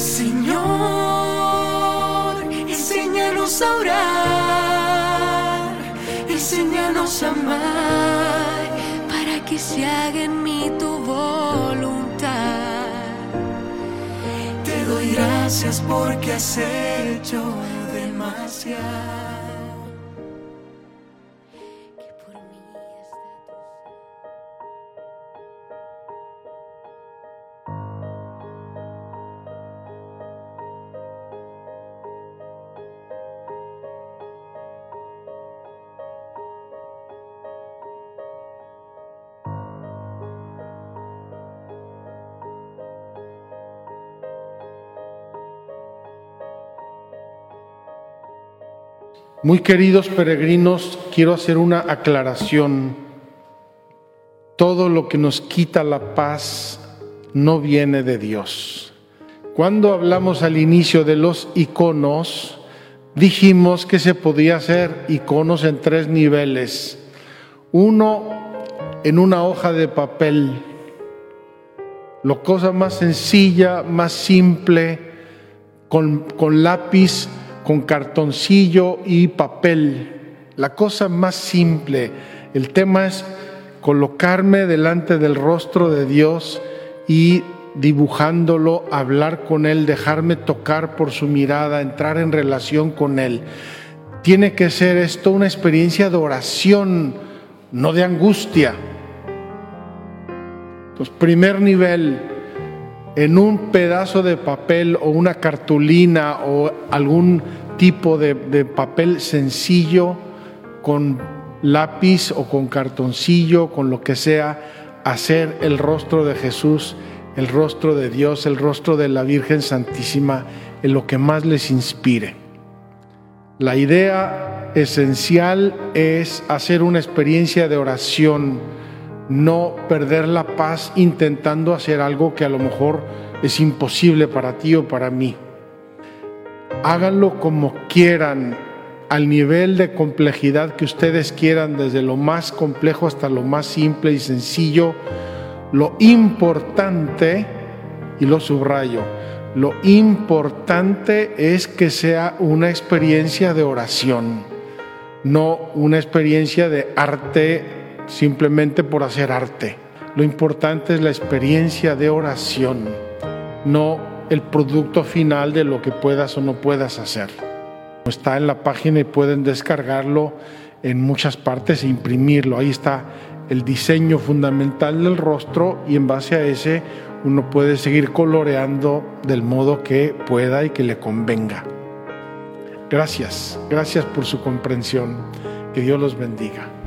Señor, enséñanos a orar, enséñanos a amar, para que se haga en mí tu voluntad. Te doy gracias porque has hecho demasiado. Muy queridos peregrinos, quiero hacer una aclaración. Todo lo que nos quita la paz no viene de Dios. Cuando hablamos al inicio de los iconos, dijimos que se podía hacer iconos en tres niveles. Uno en una hoja de papel, lo cosa más sencilla, más simple, con, con lápiz con cartoncillo y papel. La cosa más simple. El tema es colocarme delante del rostro de Dios y dibujándolo, hablar con Él, dejarme tocar por su mirada, entrar en relación con Él. Tiene que ser esto una experiencia de oración, no de angustia. Pues primer nivel, en un pedazo de papel o una cartulina o algún tipo de, papel sencillo con lápiz o con cartoncillo, con lo que sea, hacer el rostro de Jesús, el rostro de Dios, el rostro de la Virgen Santísima en lo que más les inspire. La idea esencial es hacer una experiencia de oración, no perder la paz intentando hacer algo que a lo mejor es imposible para ti o para mí. Háganlo como quieran, al nivel de complejidad que ustedes quieran, desde lo más complejo hasta lo más simple y sencillo. Lo importante, y lo subrayo, lo importante es que sea una experiencia de oración, no una experiencia de arte simplemente por hacer arte. Lo importante es la experiencia de oración, no el producto final de lo que puedas o no puedas hacer. Está en la página y pueden descargarlo en muchas partes e imprimirlo. Ahí está el diseño fundamental del rostro y en base a ese uno puede seguir coloreando del modo que pueda y que le convenga. Gracias, gracias por su comprensión. Que Dios los bendiga.